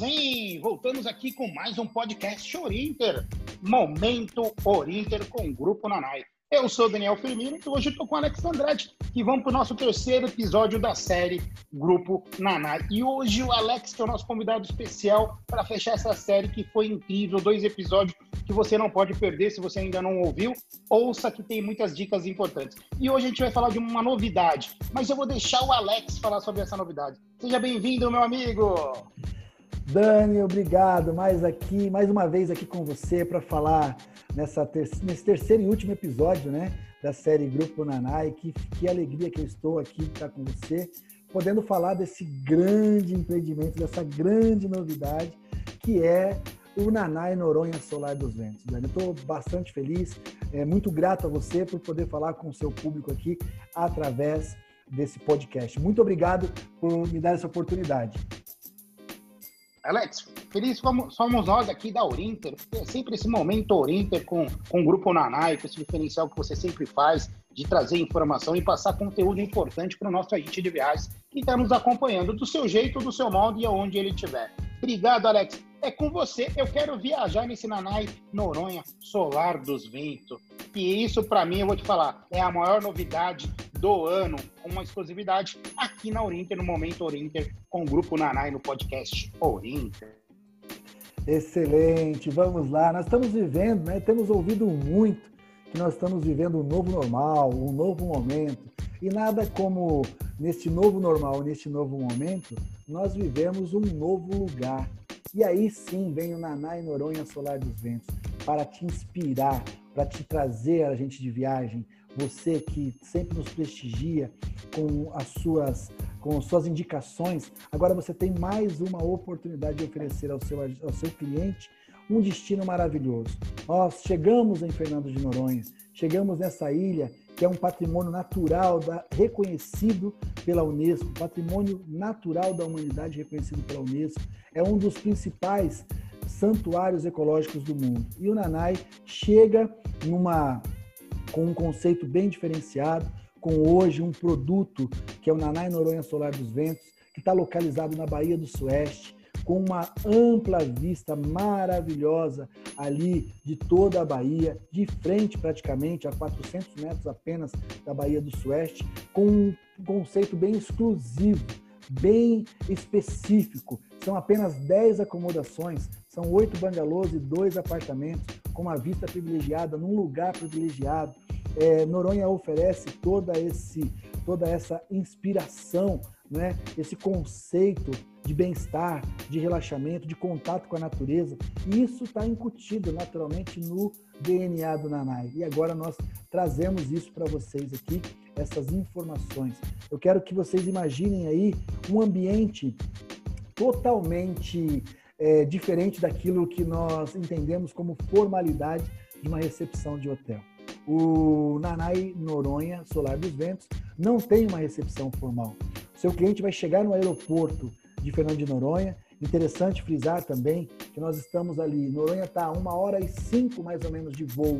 hein? Voltamos aqui com mais um podcast Orinter. Momento Orinter com o Grupo Nanai. Eu sou Daniel Firmino e hoje estou com o Alex Andrade, vamos para o nosso terceiro episódio da série Grupo Nanai. E hoje o Alex, que é o nosso convidado especial para fechar essa série que foi incrível, dois episódios que você não pode perder se você ainda não ouviu. Ouça que tem muitas dicas importantes. E hoje a gente vai falar de uma novidade, mas eu vou deixar o Alex falar sobre essa novidade. Seja bem-vindo, meu amigo! Dani, obrigado. Mais aqui, mais uma vez aqui com você para falar nessa ter nesse terceiro e último episódio, né, da série Grupo Nanai. Que, que alegria que eu estou aqui estar com você, podendo falar desse grande empreendimento, dessa grande novidade que é o Nanai Noronha Solar dos Ventos. Dani, estou bastante feliz, é, muito grato a você por poder falar com o seu público aqui através desse podcast. Muito obrigado por me dar essa oportunidade. Alex, feliz como somos nós aqui da Orinter, é sempre esse momento Orinter com, com o Grupo Nanai, com esse diferencial que você sempre faz de trazer informação e passar conteúdo importante para o nosso agente de viagens que está nos acompanhando do seu jeito, do seu modo e aonde ele estiver. Obrigado, Alex. É com você. Eu quero viajar nesse Nanai Noronha Solar dos Ventos. E isso, para mim, eu vou te falar, é a maior novidade do ano, com uma exclusividade aqui na Orinter, no Momento Orinter, com o Grupo Nanai no podcast Orinter. Excelente, vamos lá. Nós estamos vivendo, né? Temos ouvido muito que nós estamos vivendo um novo normal, um novo momento. E nada como neste novo normal, neste novo momento, nós vivemos um novo lugar. E aí sim vem o Naná e Noronha Solar dos Ventos para te inspirar, para te trazer a gente de viagem, você que sempre nos prestigia com as suas com suas indicações, agora você tem mais uma oportunidade de oferecer ao seu, ao seu cliente um destino maravilhoso. Nós chegamos em Fernando de Noronha, chegamos nessa ilha que é um patrimônio natural da, reconhecido pela Unesco, patrimônio natural da humanidade reconhecido pela Unesco, é um dos principais santuários ecológicos do mundo. E o Nanai chega numa com um conceito bem diferenciado, com hoje um produto que é o Nanai Noronha Solar dos Ventos, que está localizado na Baía do Sueste, com uma ampla vista maravilhosa ali de toda a Bahia, de frente praticamente a 400 metros apenas da Baía do Sueste, com um conceito bem exclusivo, bem específico. São apenas 10 acomodações, são oito bangalôs e dois apartamentos com uma vista privilegiada, num lugar privilegiado. É, Noronha oferece toda, esse, toda essa inspiração, né? esse conceito de bem-estar, de relaxamento, de contato com a natureza. E isso está incutido naturalmente no DNA do Nanai. E agora nós trazemos isso para vocês aqui, essas informações. Eu quero que vocês imaginem aí um ambiente totalmente é, diferente daquilo que nós entendemos como formalidade de uma recepção de hotel. O Nanai Noronha Solar dos Ventos não tem uma recepção formal. Seu cliente vai chegar no aeroporto de Fernando de Noronha. Interessante frisar também que nós estamos ali. Noronha está a uma hora e cinco mais ou menos de voo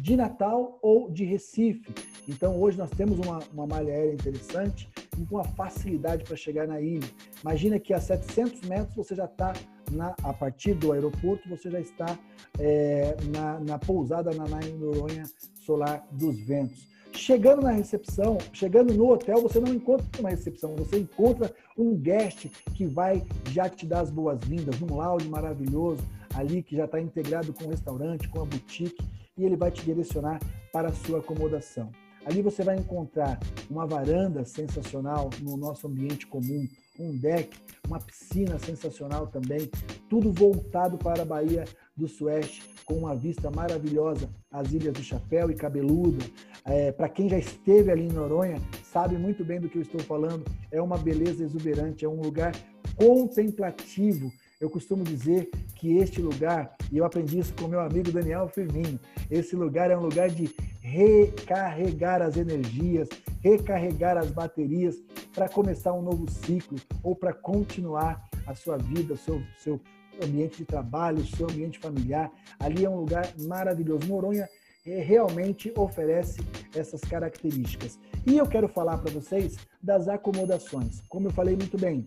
de Natal ou de Recife. Então hoje nós temos uma, uma malha aérea interessante e com uma facilidade para chegar na ilha. Imagina que a 700 metros você já está na, a partir do aeroporto, você já está é, na, na, pousada na Noronha Solar dos Ventos. Chegando na recepção, chegando no hotel, você não encontra uma recepção, você encontra um guest que vai já te dar as boas-vindas, num lounge maravilhoso ali que já está integrado com o restaurante, com a boutique, e ele vai te direcionar para a sua acomodação. Ali você vai encontrar uma varanda sensacional no nosso ambiente comum, um deck, uma piscina sensacional também, tudo voltado para a Bahia do Sueste, com uma vista maravilhosa às Ilhas do Chapéu e Cabeluda. É, para quem já esteve ali em Noronha, sabe muito bem do que eu estou falando. É uma beleza exuberante, é um lugar contemplativo. Eu costumo dizer que este lugar, e eu aprendi isso com meu amigo Daniel Firmino, esse lugar é um lugar de recarregar as energias, recarregar as baterias para começar um novo ciclo ou para continuar a sua vida, o seu, seu ambiente de trabalho, o seu ambiente familiar. Ali é um lugar maravilhoso. Noronha é, realmente oferece essas características. E eu quero falar para vocês das acomodações. Como eu falei muito bem,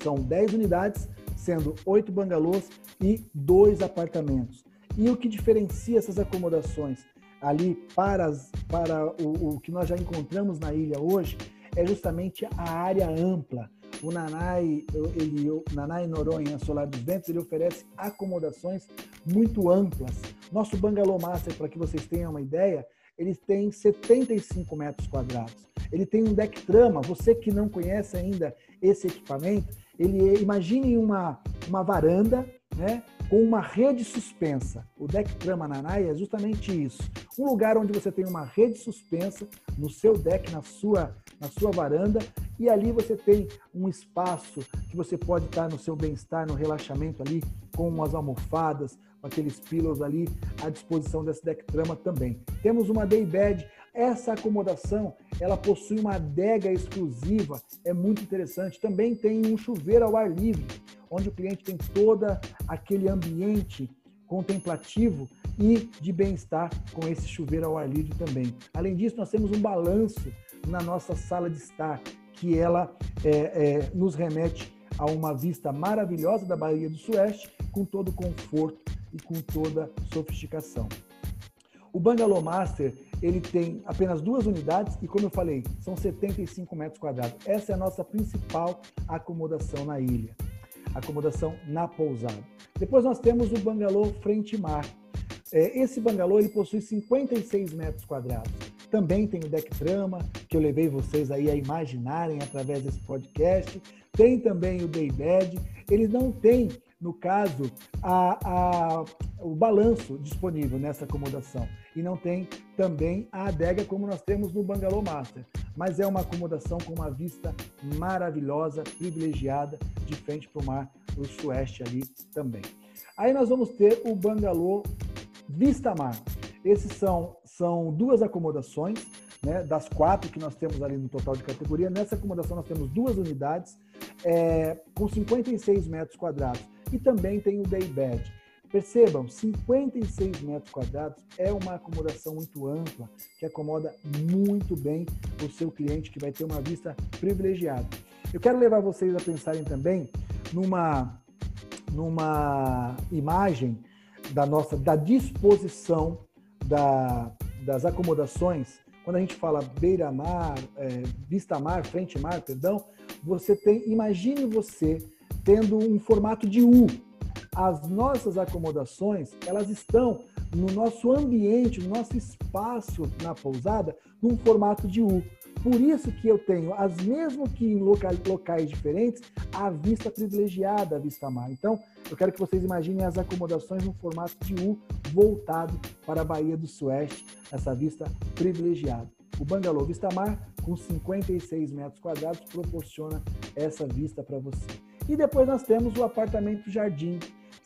são 10 unidades sendo oito bangalôs e dois apartamentos. E o que diferencia essas acomodações ali para, as, para o, o que nós já encontramos na ilha hoje é justamente a área ampla. O Nanai, ele, o Nanai Noronha Solar dos Ventos, ele oferece acomodações muito amplas. Nosso Bangalô Master, para que vocês tenham uma ideia, ele tem 75 metros quadrados. Ele tem um deck trama. Você que não conhece ainda esse equipamento, ele imagine uma, uma varanda, né, com uma rede suspensa. O deck trama Nanai é justamente isso. Um lugar onde você tem uma rede suspensa no seu deck, na sua, na sua varanda, e ali você tem um espaço que você pode estar no seu bem-estar, no relaxamento ali, com umas almofadas, com aqueles pillows ali à disposição desse deck trama também. Temos uma day bed. Essa acomodação, ela possui uma adega exclusiva, é muito interessante. Também tem um chuveiro ao ar livre, onde o cliente tem todo aquele ambiente contemplativo e de bem-estar com esse chuveiro ao ar livre também. Além disso, nós temos um balanço na nossa sala de estar, que ela é, é, nos remete a uma vista maravilhosa da Bahia do Sueste, com todo conforto e com toda sofisticação. O Bangalô Master ele tem apenas duas unidades e, como eu falei, são 75 metros quadrados. Essa é a nossa principal acomodação na ilha acomodação na pousada. Depois nós temos o bangalô frente mar. É, esse bangalô ele possui 56 metros quadrados. Também tem o deck trama, que eu levei vocês aí a imaginarem através desse podcast. Tem também o day bed. Ele não tem, no caso, a, a, o balanço disponível nessa acomodação. E não tem também a adega como nós temos no Bangalô Master mas é uma acomodação com uma vista maravilhosa, privilegiada, de frente para o mar do sueste ali também. Aí nós vamos ter o bangalô Vista Mar. Esses são, são duas acomodações, né, das quatro que nós temos ali no total de categoria. Nessa acomodação nós temos duas unidades é, com 56 metros quadrados. E também tem o day bed. Percebam, 56 metros quadrados é uma acomodação muito ampla, que acomoda muito bem o seu cliente, que vai ter uma vista privilegiada. Eu quero levar vocês a pensarem também numa, numa imagem da nossa da disposição da, das acomodações. Quando a gente fala beira-mar, é, vista-mar, frente-mar, perdão, você tem, imagine você tendo um formato de U, as nossas acomodações, elas estão no nosso ambiente, no nosso espaço na pousada, num formato de U. Por isso que eu tenho, as mesmo que em locais, locais diferentes, a vista privilegiada, a vista mar. Então, eu quero que vocês imaginem as acomodações no formato de U, voltado para a Bahia do Sueste, essa vista privilegiada. O Bangalô Vista Mar, com 56 metros quadrados, proporciona essa vista para você. E depois nós temos o apartamento Jardim,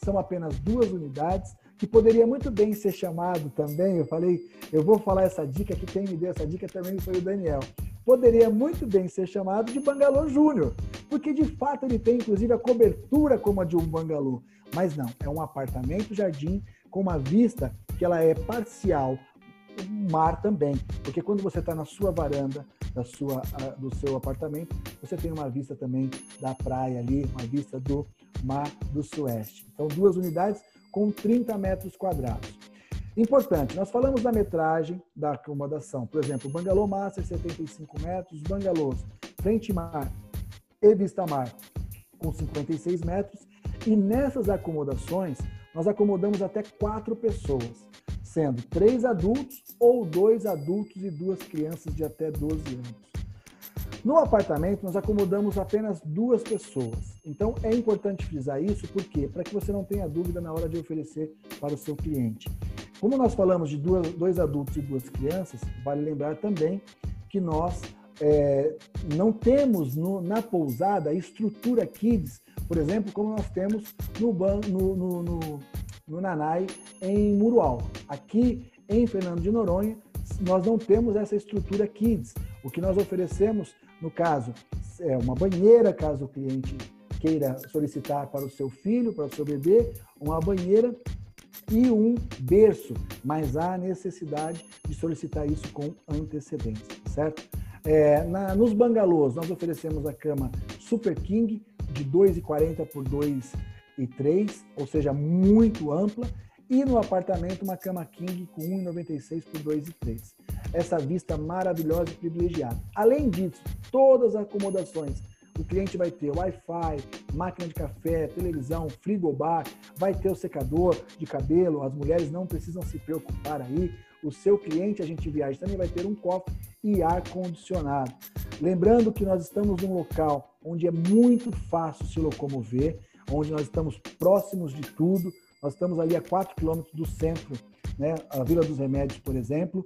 são apenas duas unidades, que poderia muito bem ser chamado também, eu falei, eu vou falar essa dica, que quem me deu essa dica também foi o Daniel. Poderia muito bem ser chamado de Bangalô Júnior, porque de fato ele tem inclusive a cobertura como a de um bangalô, mas não, é um apartamento jardim com uma vista que ela é parcial, mar também, porque quando você está na sua varanda, da sua, do seu apartamento, você tem uma vista também da praia ali, uma vista do Mar do Sueste. Então, duas unidades com 30 metros quadrados. Importante, nós falamos da metragem da acomodação. Por exemplo, Bangalô Master, 75 metros, Bangalôs Frente Mar e Vista Mar, com 56 metros. E nessas acomodações, nós acomodamos até quatro pessoas, sendo três adultos ou dois adultos e duas crianças de até 12 anos. No apartamento, nós acomodamos apenas duas pessoas. Então, é importante frisar isso, por quê? Para que você não tenha dúvida na hora de oferecer para o seu cliente. Como nós falamos de duas, dois adultos e duas crianças, vale lembrar também que nós é, não temos no, na pousada estrutura Kids, por exemplo, como nós temos no, no, no, no, no Nanai, em Murual. Aqui em Fernando de Noronha, nós não temos essa estrutura Kids. O que nós oferecemos no caso, é uma banheira, caso o cliente queira solicitar para o seu filho, para o seu bebê, uma banheira e um berço, mas há necessidade de solicitar isso com antecedência, certo? É, na, nos bangalôs, nós oferecemos a cama Super King, de 2,40 por 2,3, ou seja, muito ampla, e no apartamento uma cama king com 1,96 por 2,3. Essa vista maravilhosa e privilegiada. Além disso, todas as acomodações o cliente vai ter Wi-Fi, máquina de café, televisão, frigobar, vai ter o secador de cabelo, as mulheres não precisam se preocupar aí. O seu cliente, a gente viaja, também vai ter um cofre e ar-condicionado. Lembrando que nós estamos num local onde é muito fácil se locomover, onde nós estamos próximos de tudo. Nós estamos ali a 4 quilômetros do centro, né? a Vila dos Remédios, por exemplo,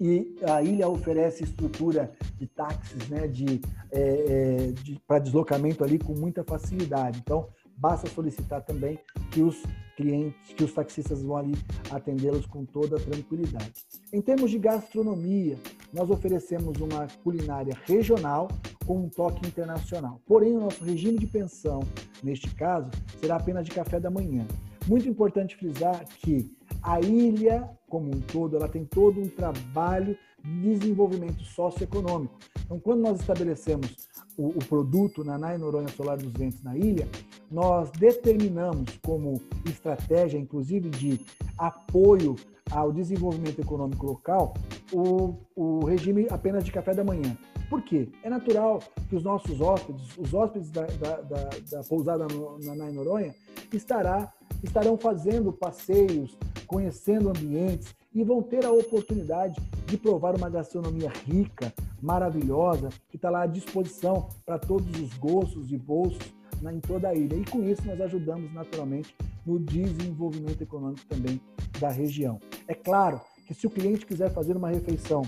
e a ilha oferece estrutura de táxis, né, de, é, é de para deslocamento ali com muita facilidade. Então, basta solicitar também que os clientes, que os taxistas vão ali atendê-los com toda tranquilidade. Em termos de gastronomia, nós oferecemos uma culinária regional com um toque internacional. Porém, o nosso regime de pensão, neste caso, será apenas de café da manhã. Muito importante frisar que a ilha como um todo, ela tem todo um trabalho de desenvolvimento socioeconômico. Então, quando nós estabelecemos o, o produto Nanai Noronha Solar dos Ventos na ilha, nós determinamos como estratégia, inclusive de apoio ao desenvolvimento econômico local, o, o regime apenas de café da manhã. Por quê? É natural que os nossos hóspedes, os hóspedes da, da, da, da pousada Nanai Noronha, estará, estarão fazendo passeios, conhecendo ambientes e vão ter a oportunidade de provar uma gastronomia rica, maravilhosa, que está lá à disposição para todos os gostos e bolsos na, em toda a ilha. E com isso nós ajudamos naturalmente no desenvolvimento econômico também da região. É claro que se o cliente quiser fazer uma refeição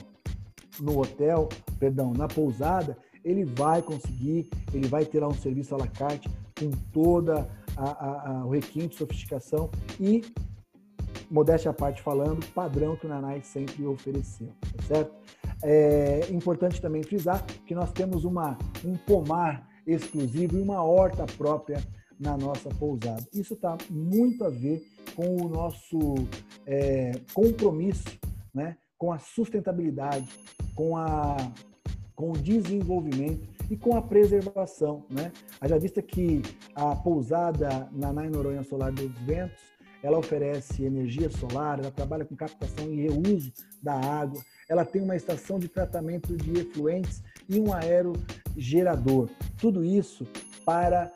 no hotel, perdão, na pousada, ele vai conseguir, ele vai ter lá um serviço à la carte com toda a, a, a, o requinte sofisticação e modéstia à parte falando, padrão que o Nanai sempre ofereceu, tá certo? É importante também frisar que nós temos uma, um pomar exclusivo e uma horta própria na nossa pousada. Isso está muito a ver com o nosso é, compromisso né, com a sustentabilidade, com, a, com o desenvolvimento e com a preservação. Né? Haja vista que a pousada na Noronha Solar dos Ventos ela oferece energia solar, ela trabalha com captação e reuso da água, ela tem uma estação de tratamento de efluentes e um aerogerador. Tudo isso para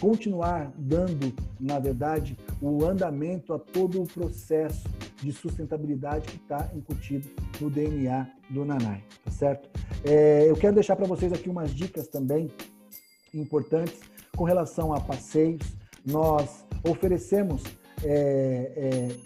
continuar dando, na verdade, o andamento a todo o processo de sustentabilidade que está incutido no DNA do Nanai, tá certo? É, eu quero deixar para vocês aqui umas dicas também importantes com relação a passeios. Nós oferecemos é, é,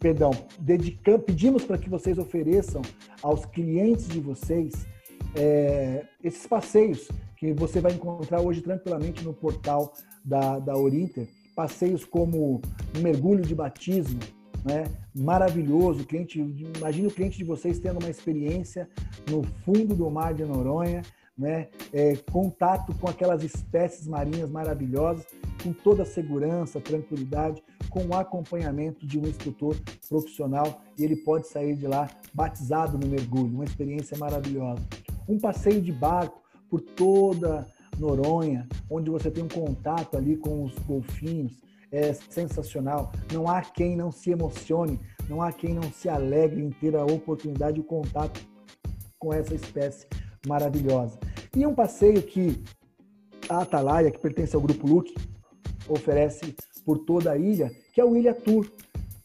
perdão, dedicamos, pedimos para que vocês ofereçam aos clientes de vocês é, esses passeios que você vai encontrar hoje tranquilamente no portal da, da Orinter. Passeios como mergulho de batismo, né? maravilhoso. Cliente, imagine o cliente de vocês tendo uma experiência no fundo do mar de Noronha, né? É, contato com aquelas espécies marinhas maravilhosas, com toda a segurança, tranquilidade, com o acompanhamento de um instrutor profissional e ele pode sair de lá batizado no mergulho, uma experiência maravilhosa. Um passeio de barco por toda Noronha, onde você tem um contato ali com os golfinhos, é sensacional. Não há quem não se emocione, não há quem não se alegre em ter a oportunidade de contato com essa espécie maravilhosa. E um passeio que a Atalaia, que pertence ao Grupo Luke, oferece por toda a ilha, que é o Ilha Tour.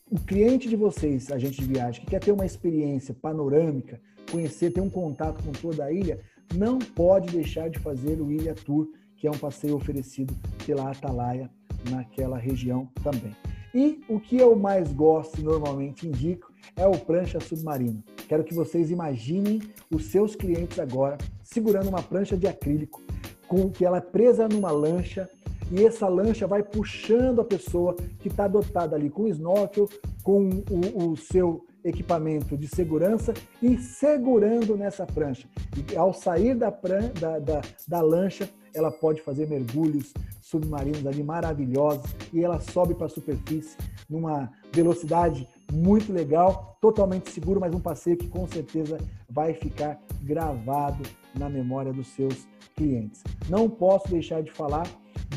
O cliente de vocês, agente de viagem, que quer ter uma experiência panorâmica, conhecer, ter um contato com toda a ilha, não pode deixar de fazer o Ilha Tour, que é um passeio oferecido pela Atalaia naquela região também. E o que eu mais gosto e normalmente indico é o prancha submarino. Quero que vocês imaginem os seus clientes agora segurando uma prancha de acrílico, com que ela é presa numa lancha e essa lancha vai puxando a pessoa que está dotada ali com snorkel, com o, o, seu equipamento de segurança e segurando nessa prancha. E ao sair da, pran da, da, da lancha, ela pode fazer mergulhos submarinos ali maravilhosos e ela sobe para a superfície numa velocidade muito legal, totalmente seguro, mas um passeio que com certeza vai ficar gravado na memória dos seus clientes. Não posso deixar de falar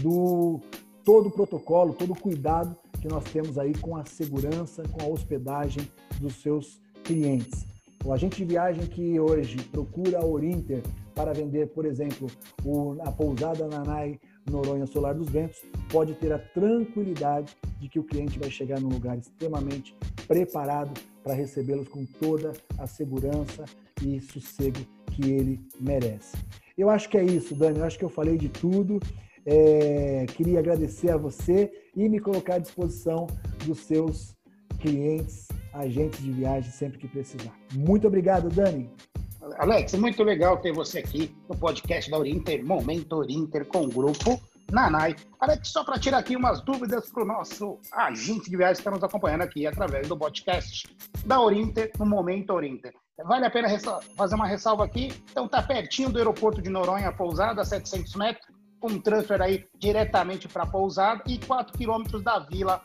do todo o protocolo, todo o cuidado que nós temos aí com a segurança, com a hospedagem dos seus clientes. O agente de viagem que hoje procura a Orinter para vender, por exemplo, a pousada Nanai Noronha Solar dos Ventos, pode ter a tranquilidade de que o cliente vai chegar num lugar extremamente preparado para recebê-los com toda a segurança e sossego que ele merece. Eu acho que é isso, Dani. Eu acho que eu falei de tudo. É, queria agradecer a você e me colocar à disposição dos seus clientes, agentes de viagem, sempre que precisar. Muito obrigado, Dani. Alex, muito legal ter você aqui no podcast da Orinter, Momento Orinter com o grupo Nanai. Alex, só para tirar aqui umas dúvidas para o nosso agente de viagem que está nos acompanhando aqui através do podcast da Orinter, no Momento Orinter. Vale a pena fazer uma ressalva aqui. Então, está pertinho do aeroporto de Noronha, pousada, 700 metros, um transfer aí diretamente para a pousada e 4 quilômetros da vila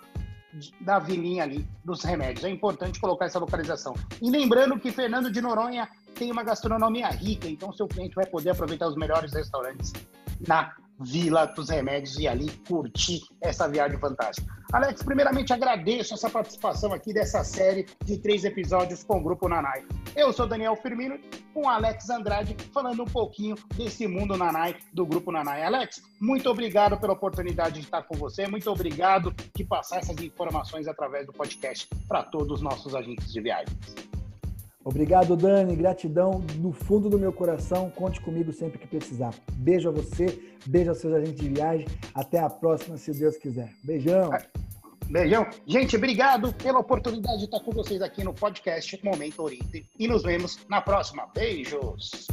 da vilinha ali dos remédios. É importante colocar essa localização. E lembrando que Fernando de Noronha tem uma gastronomia rica, então seu cliente vai poder aproveitar os melhores restaurantes na Vila dos Remédios e ali curtir essa viagem fantástica. Alex, primeiramente agradeço essa participação aqui dessa série de três episódios com o Grupo Nanai. Eu sou Daniel Firmino, com Alex Andrade, falando um pouquinho desse mundo Nanai, do Grupo Nanai. Alex, muito obrigado pela oportunidade de estar com você, muito obrigado de passar essas informações através do podcast para todos os nossos agentes de viagens. Obrigado, Dani. Gratidão do fundo do meu coração. Conte comigo sempre que precisar. Beijo a você, beijo aos seus agentes de viagem. Até a próxima, se Deus quiser. Beijão. Beijão. Gente, obrigado pela oportunidade de estar com vocês aqui no podcast Momento Oriente. E nos vemos na próxima. Beijos.